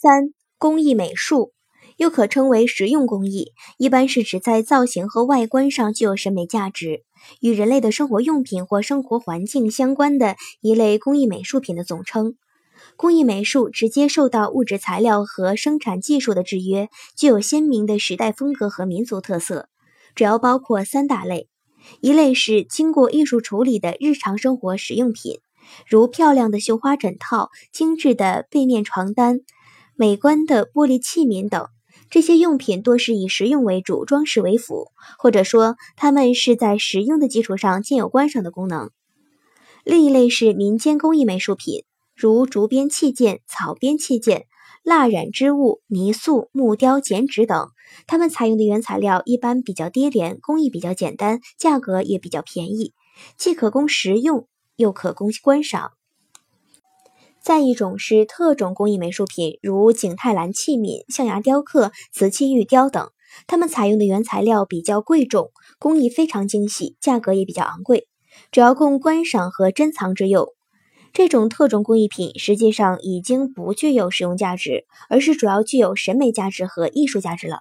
三、工艺美术，又可称为实用工艺，一般是指在造型和外观上具有审美价值，与人类的生活用品或生活环境相关的一类工艺美术品的总称。工艺美术直接受到物质材料和生产技术的制约，具有鲜明的时代风格和民族特色，主要包括三大类：一类是经过艺术处理的日常生活实用品。如漂亮的绣花枕套、精致的背面床单、美观的玻璃器皿等，这些用品多是以实用为主，装饰为辅，或者说它们是在实用的基础上兼有观赏的功能。另一类是民间工艺美术品，如竹编器件、草编器件、蜡染织物、泥塑、木雕、剪纸等，它们采用的原材料一般比较低廉，工艺比较简单，价格也比较便宜，既可供食用。又可供观赏。再一种是特种工艺美术品，如景泰蓝器皿、象牙雕刻、瓷器玉雕等，它们采用的原材料比较贵重，工艺非常精细，价格也比较昂贵，主要供观赏和珍藏之用。这种特种工艺品实际上已经不具有实用价值，而是主要具有审美价值和艺术价值了。